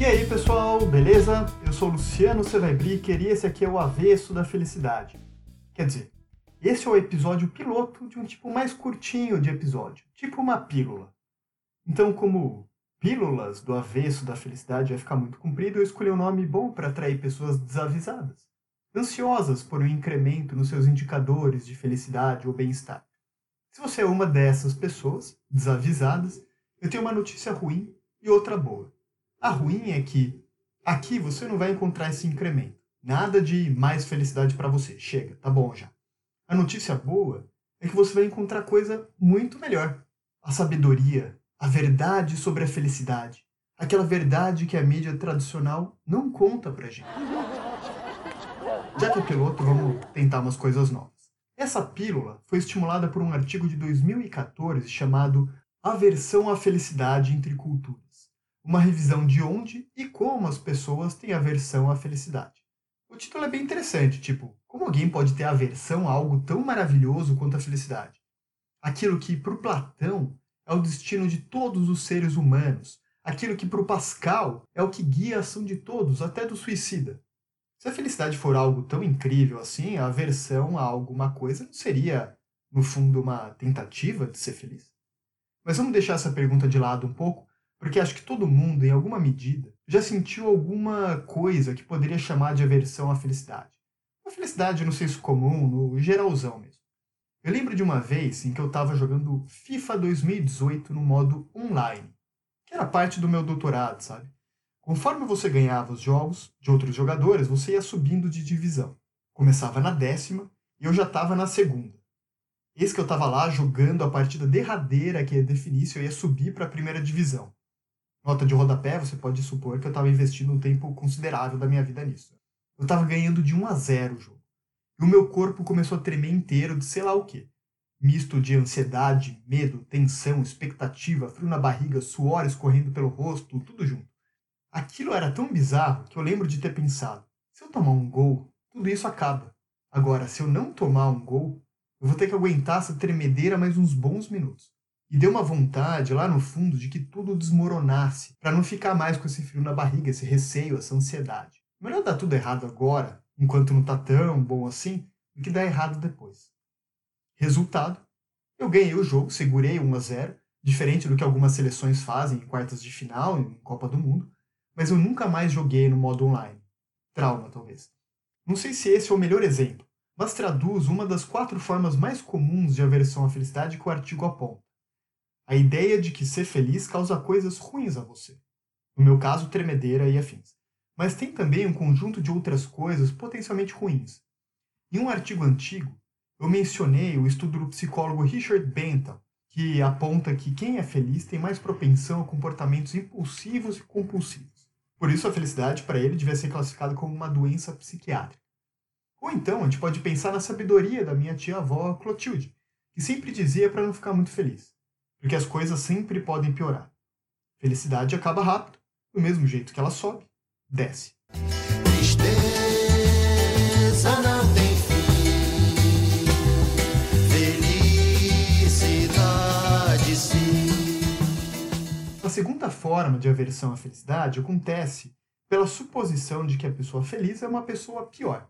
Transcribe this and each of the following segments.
E aí pessoal, beleza? Eu sou Luciano Sevaibricker e esse aqui é o Avesso da Felicidade. Quer dizer, esse é o episódio piloto de um tipo mais curtinho de episódio, tipo uma pílula. Então, como pílulas do avesso da felicidade vai ficar muito comprido, eu escolhi um nome bom para atrair pessoas desavisadas, ansiosas por um incremento nos seus indicadores de felicidade ou bem-estar. Se você é uma dessas pessoas, desavisadas, eu tenho uma notícia ruim e outra boa. A ruim é que aqui você não vai encontrar esse incremento. Nada de mais felicidade para você. Chega, tá bom já. A notícia boa é que você vai encontrar coisa muito melhor. A sabedoria, a verdade sobre a felicidade. Aquela verdade que a mídia tradicional não conta pra gente. Já que é piloto, vamos tentar umas coisas novas. Essa pílula foi estimulada por um artigo de 2014 chamado Aversão à Felicidade entre Culturas. Uma revisão de onde e como as pessoas têm aversão à felicidade. O título é bem interessante, tipo, como alguém pode ter aversão a algo tão maravilhoso quanto a felicidade? Aquilo que, para Platão, é o destino de todos os seres humanos. Aquilo que, para o Pascal, é o que guia a ação de todos, até do suicida. Se a felicidade for algo tão incrível assim, a aversão a alguma coisa não seria, no fundo, uma tentativa de ser feliz? Mas vamos deixar essa pergunta de lado um pouco, porque acho que todo mundo, em alguma medida, já sentiu alguma coisa que poderia chamar de aversão à felicidade. Uma felicidade no senso comum, no geralzão mesmo. Eu lembro de uma vez em que eu estava jogando FIFA 2018 no modo online, que era parte do meu doutorado, sabe? Conforme você ganhava os jogos de outros jogadores, você ia subindo de divisão. Começava na décima e eu já estava na segunda. Eis que eu estava lá jogando a partida derradeira que ia definir se eu ia subir para a primeira divisão nota de rodapé, você pode supor que eu estava investindo um tempo considerável da minha vida nisso. Eu estava ganhando de 1 a 0 o jogo. E o meu corpo começou a tremer inteiro de sei lá o quê. Misto de ansiedade, medo, tensão, expectativa, frio na barriga, suor escorrendo pelo rosto, tudo junto. Aquilo era tão bizarro que eu lembro de ter pensado: se eu tomar um gol, tudo isso acaba. Agora, se eu não tomar um gol, eu vou ter que aguentar essa tremedeira mais uns bons minutos. E deu uma vontade lá no fundo de que tudo desmoronasse, para não ficar mais com esse frio na barriga, esse receio, essa ansiedade. Melhor dar tudo errado agora, enquanto não tá tão bom assim, do que dar errado depois. Resultado: eu ganhei o jogo, segurei 1 a 0, diferente do que algumas seleções fazem em quartas de final em Copa do Mundo, mas eu nunca mais joguei no modo online. Trauma, talvez. Não sei se esse é o melhor exemplo, mas traduz uma das quatro formas mais comuns de aversão à felicidade que o artigo aponta a ideia de que ser feliz causa coisas ruins a você. No meu caso, tremedeira e afins. Mas tem também um conjunto de outras coisas potencialmente ruins. Em um artigo antigo, eu mencionei o estudo do psicólogo Richard Bentham, que aponta que quem é feliz tem mais propensão a comportamentos impulsivos e compulsivos. Por isso, a felicidade para ele devia ser classificada como uma doença psiquiátrica. Ou então, a gente pode pensar na sabedoria da minha tia-avó Clotilde, que sempre dizia para não ficar muito feliz porque as coisas sempre podem piorar. Felicidade acaba rápido, do mesmo jeito que ela sobe, desce. Segunda forma de aversão à felicidade acontece pela suposição de que a pessoa feliz é uma pessoa pior.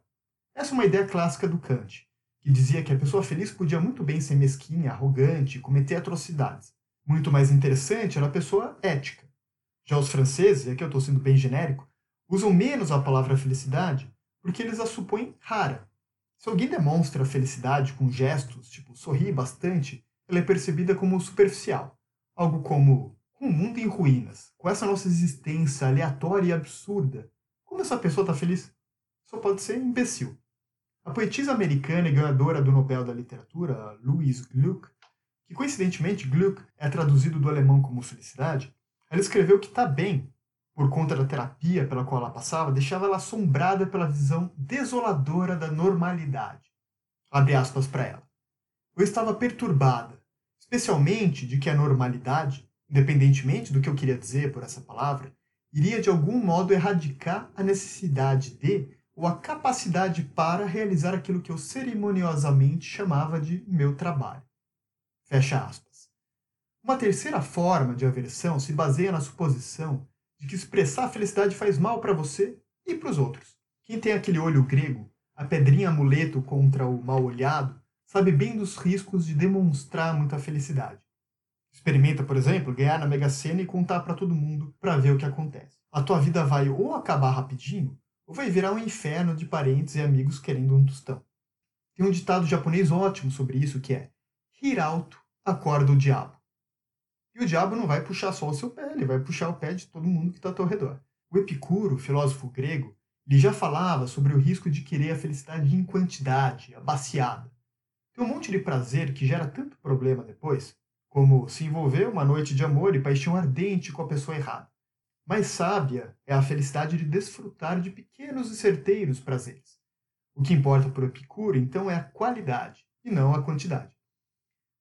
Essa é uma ideia clássica do Kant, que dizia que a pessoa feliz podia muito bem ser mesquinha, arrogante, cometer atrocidades. Muito mais interessante era a pessoa ética. Já os franceses, e aqui eu estou sendo bem genérico, usam menos a palavra felicidade porque eles a supõem rara. Se alguém demonstra felicidade com gestos, tipo sorrir bastante, ela é percebida como superficial. Algo como, o mundo em ruínas, com essa nossa existência aleatória e absurda, como essa pessoa está feliz? Só pode ser imbecil. A poetisa americana e ganhadora do Nobel da Literatura, Louise Gluck, que coincidentemente Gluck é traduzido do alemão como felicidade, ela escreveu que está bem, por conta da terapia pela qual ela passava, deixava ela assombrada pela visão desoladora da normalidade. Abre aspas para ela. Eu estava perturbada, especialmente de que a normalidade, independentemente do que eu queria dizer por essa palavra, iria de algum modo erradicar a necessidade de ou a capacidade para realizar aquilo que eu cerimoniosamente chamava de meu trabalho. Fecha aspas. Uma terceira forma de aversão se baseia na suposição de que expressar a felicidade faz mal para você e para os outros. Quem tem aquele olho grego, a pedrinha amuleto contra o mal olhado, sabe bem dos riscos de demonstrar muita felicidade. Experimenta, por exemplo, ganhar na Mega Sena e contar para todo mundo para ver o que acontece. A tua vida vai ou acabar rapidinho, ou vai virar um inferno de parentes e amigos querendo um tostão. Tem um ditado japonês ótimo sobre isso que é: rir alto acorda o diabo. E o diabo não vai puxar só o seu pé, ele vai puxar o pé de todo mundo que está ao teu redor. O Epicuro, filósofo grego, ele já falava sobre o risco de querer a felicidade em quantidade, abaciada. Tem um monte de prazer que gera tanto problema depois, como se envolver uma noite de amor e paixão ardente com a pessoa errada. Mais sábia é a felicidade de desfrutar de pequenos e certeiros prazeres. O que importa para o Epicuro, então, é a qualidade e não a quantidade.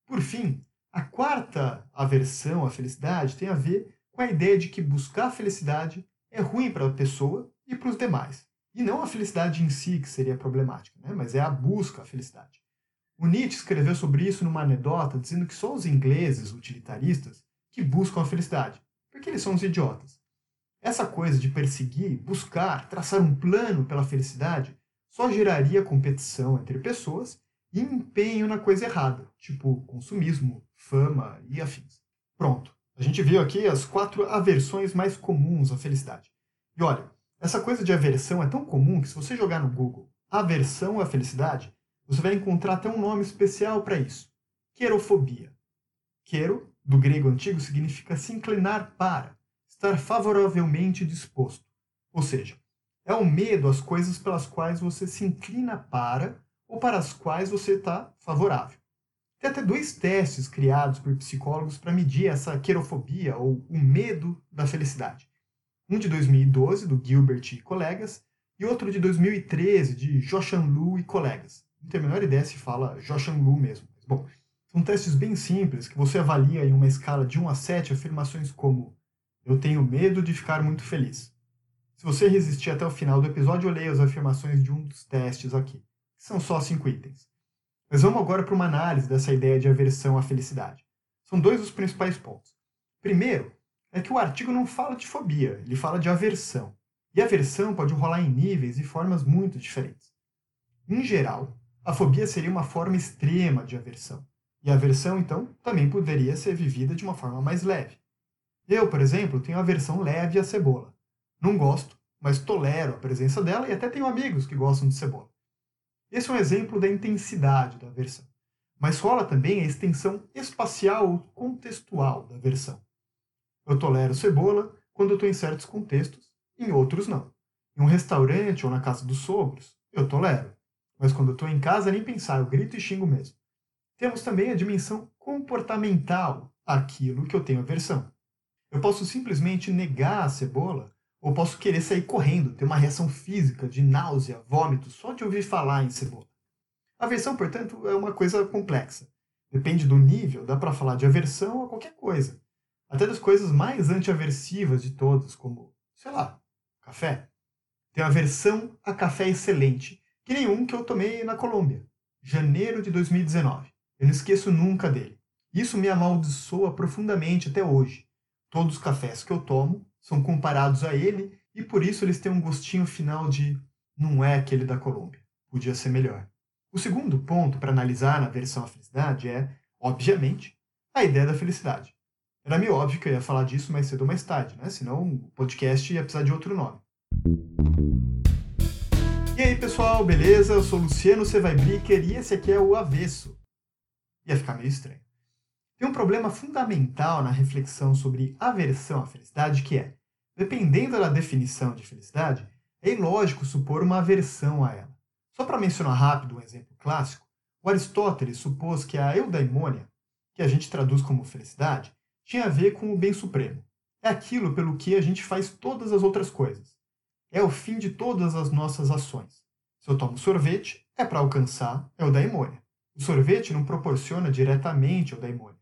Por fim, a quarta aversão à felicidade tem a ver com a ideia de que buscar a felicidade é ruim para a pessoa e para os demais. E não a felicidade em si que seria problemática, né? mas é a busca à felicidade. O Nietzsche escreveu sobre isso numa anedota dizendo que só os ingleses utilitaristas que buscam a felicidade, porque eles são os idiotas. Essa coisa de perseguir, buscar, traçar um plano pela felicidade só geraria competição entre pessoas e empenho na coisa errada, tipo consumismo, fama e afins. Pronto. A gente viu aqui as quatro aversões mais comuns à felicidade. E olha, essa coisa de aversão é tão comum que se você jogar no Google aversão à felicidade, você vai encontrar até um nome especial para isso: querofobia. Quero, do grego antigo, significa se inclinar para, estar favoravelmente disposto. Ou seja, é o medo às coisas pelas quais você se inclina para ou para as quais você está favorável. Tem até dois testes criados por psicólogos para medir essa querofobia ou o medo da felicidade. Um de 2012, do Gilbert e colegas, e outro de 2013, de Joshan Lu e colegas. Não tenho a menor ideia se fala Joshan Lu mesmo. Bom, são testes bem simples que você avalia em uma escala de 1 a 7 afirmações como eu tenho medo de ficar muito feliz. Se você resistir até o final do episódio, eu leio as afirmações de um dos testes aqui, que são só cinco itens. Mas vamos agora para uma análise dessa ideia de aversão à felicidade. São dois os principais pontos. Primeiro, é que o artigo não fala de fobia, ele fala de aversão. E aversão pode rolar em níveis e formas muito diferentes. Em geral, a fobia seria uma forma extrema de aversão. E a aversão, então, também poderia ser vivida de uma forma mais leve. Eu, por exemplo, tenho aversão leve à cebola. Não gosto, mas tolero a presença dela e até tenho amigos que gostam de cebola. Esse é um exemplo da intensidade da aversão. Mas rola também a extensão espacial ou contextual da aversão. Eu tolero cebola quando estou em certos contextos, em outros não. Em um restaurante ou na casa dos sogros, eu tolero. Mas quando estou em casa, nem pensar, eu grito e xingo mesmo. Temos também a dimensão comportamental, aquilo que eu tenho aversão. Eu posso simplesmente negar a cebola, ou posso querer sair correndo, ter uma reação física de náusea, vômito, só de ouvir falar em cebola. Aversão, portanto, é uma coisa complexa. Depende do nível, dá para falar de aversão a qualquer coisa. Até das coisas mais antiaversivas de todas, como, sei lá, café. Tem aversão a café excelente, que nenhum que eu tomei na Colômbia, janeiro de 2019. Eu não esqueço nunca dele. Isso me amaldiçoa profundamente até hoje. Todos os cafés que eu tomo são comparados a ele e por isso eles têm um gostinho final de não é aquele da Colômbia. Podia ser melhor. O segundo ponto para analisar na versão à felicidade é, obviamente, a ideia da felicidade. Era meio óbvio que eu ia falar disso mais cedo ou mais tarde, né? Senão o podcast ia precisar de outro nome. E aí, pessoal, beleza? Eu sou Luciano Sevaibricker e esse aqui é o Avesso. Ia ficar meio estranho. Tem um problema fundamental na reflexão sobre aversão à felicidade, que é, dependendo da definição de felicidade, é ilógico supor uma aversão a ela. Só para mencionar rápido um exemplo clássico, o Aristóteles supôs que a eudaimônia, que a gente traduz como felicidade, tinha a ver com o bem supremo. É aquilo pelo que a gente faz todas as outras coisas. É o fim de todas as nossas ações. Se eu tomo sorvete, é para alcançar a eudaimônia. O sorvete não proporciona diretamente a eudaimônia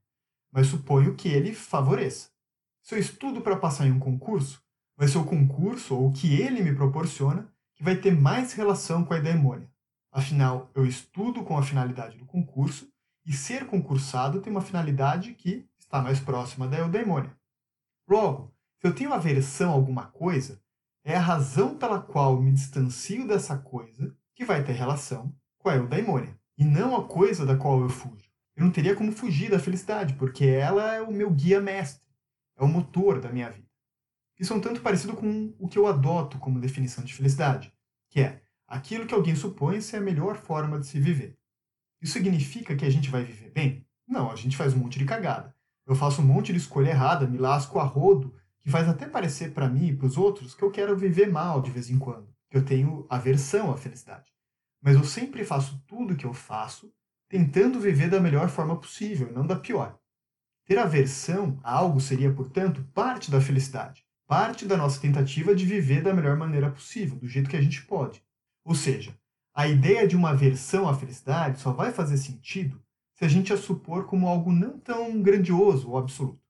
mas suponho que ele favoreça. Se eu estudo para passar em um concurso, vai ser o concurso ou o que ele me proporciona que vai ter mais relação com a eudaimonia. Afinal, eu estudo com a finalidade do concurso e ser concursado tem uma finalidade que está mais próxima da eudaimonia. Logo, se eu tenho aversão a alguma coisa, é a razão pela qual eu me distancio dessa coisa que vai ter relação com a eudaimonia, e não a coisa da qual eu fujo. Eu não teria como fugir da felicidade, porque ela é o meu guia mestre, é o motor da minha vida. Isso é um tanto parecido com o que eu adoto como definição de felicidade, que é aquilo que alguém supõe ser a melhor forma de se viver. Isso significa que a gente vai viver bem? Não, a gente faz um monte de cagada. Eu faço um monte de escolha errada, me lasco a rodo, que faz até parecer para mim e para os outros que eu quero viver mal de vez em quando, que eu tenho aversão à felicidade. Mas eu sempre faço tudo o que eu faço tentando viver da melhor forma possível, não da pior. Ter aversão a algo seria, portanto, parte da felicidade, parte da nossa tentativa de viver da melhor maneira possível, do jeito que a gente pode. Ou seja, a ideia de uma aversão à felicidade só vai fazer sentido se a gente a supor como algo não tão grandioso ou absoluto.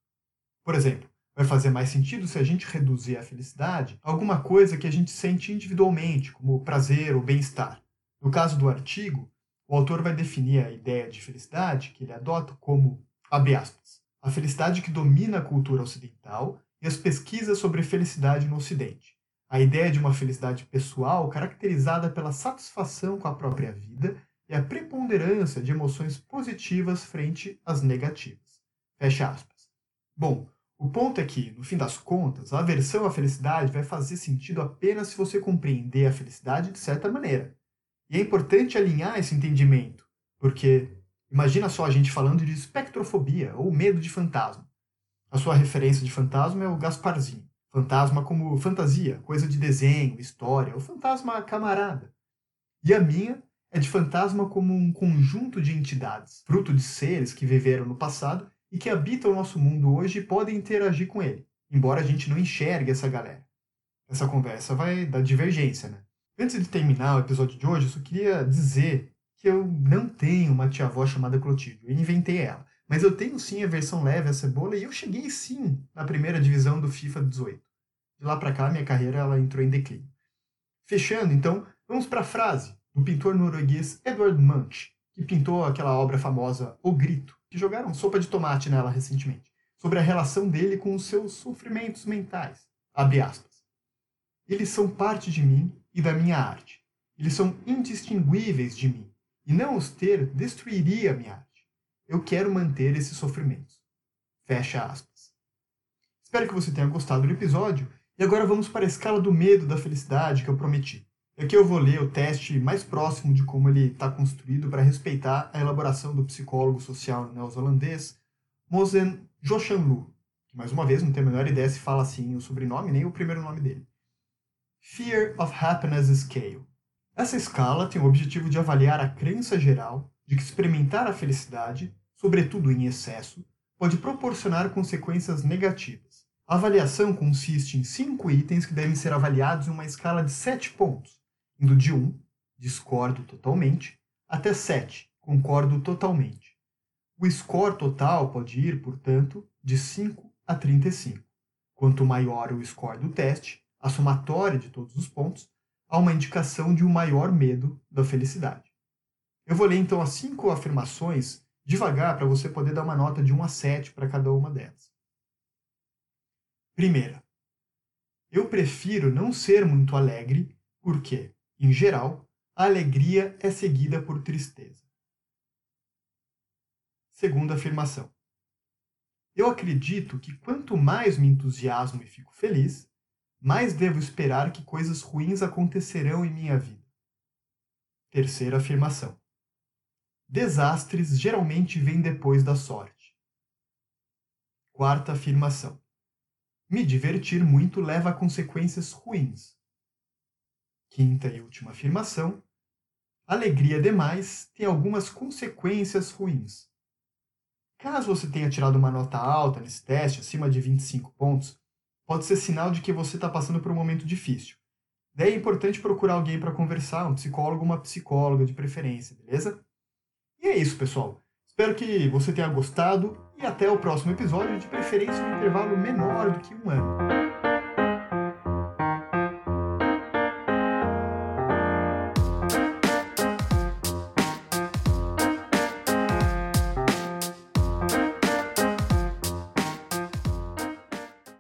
Por exemplo, vai fazer mais sentido se a gente reduzir a felicidade a alguma coisa que a gente sente individualmente, como prazer ou bem-estar. No caso do artigo, o autor vai definir a ideia de felicidade que ele adota como, abre aspas, a felicidade que domina a cultura ocidental e as pesquisas sobre felicidade no Ocidente. A ideia de uma felicidade pessoal caracterizada pela satisfação com a própria vida e a preponderância de emoções positivas frente às negativas. Fecha aspas. Bom, o ponto é que, no fim das contas, a aversão à felicidade vai fazer sentido apenas se você compreender a felicidade de certa maneira. E é importante alinhar esse entendimento, porque imagina só a gente falando de espectrofobia ou medo de fantasma. A sua referência de fantasma é o Gasparzinho. Fantasma como fantasia, coisa de desenho, história, ou fantasma camarada. E a minha é de fantasma como um conjunto de entidades, fruto de seres que viveram no passado e que habitam o nosso mundo hoje podem interagir com ele, embora a gente não enxergue essa galera. Essa conversa vai dar divergência, né? Antes de terminar o episódio de hoje, eu só queria dizer que eu não tenho uma tia-avó chamada Clotilde. Eu inventei ela. Mas eu tenho sim a versão leve a cebola e eu cheguei sim na primeira divisão do FIFA 18. De lá para cá, minha carreira ela entrou em declínio. Fechando, então, vamos para a frase do pintor norueguês Edward Munch, que pintou aquela obra famosa O Grito, que jogaram sopa de tomate nela recentemente, sobre a relação dele com os seus sofrimentos mentais. Eles são parte de mim e da minha arte. Eles são indistinguíveis de mim, e não os ter destruiria a minha arte. Eu quero manter esses sofrimentos. Fecha aspas. Espero que você tenha gostado do episódio, e agora vamos para a escala do medo da felicidade que eu prometi. Aqui eu vou ler o teste mais próximo de como ele está construído para respeitar a elaboração do psicólogo social neozelandês Mosen Joshanlu, que mais uma vez não tenho a menor ideia se fala assim o sobrenome nem o primeiro nome dele. Fear of Happiness Scale. Essa escala tem o objetivo de avaliar a crença geral de que experimentar a felicidade, sobretudo em excesso, pode proporcionar consequências negativas. A avaliação consiste em cinco itens que devem ser avaliados em uma escala de sete pontos indo de 1, discordo totalmente, até 7, concordo totalmente. O score total pode ir, portanto, de 5 a 35. Quanto maior o score do teste, a somatória de todos os pontos, há uma indicação de um maior medo da felicidade. Eu vou ler então as cinco afirmações devagar para você poder dar uma nota de 1 a 7 para cada uma delas. Primeira, eu prefiro não ser muito alegre porque em geral, a alegria é seguida por tristeza. Segunda afirmação. Eu acredito que quanto mais me entusiasmo e fico feliz, mais devo esperar que coisas ruins acontecerão em minha vida. Terceira afirmação. Desastres geralmente vêm depois da sorte. Quarta afirmação. Me divertir muito leva a consequências ruins. Quinta e última afirmação. Alegria demais tem algumas consequências ruins. Caso você tenha tirado uma nota alta nesse teste, acima de 25 pontos, pode ser sinal de que você está passando por um momento difícil. Daí é importante procurar alguém para conversar, um psicólogo ou uma psicóloga de preferência, beleza? E é isso, pessoal. Espero que você tenha gostado e até o próximo episódio, de preferência um intervalo menor do que um ano.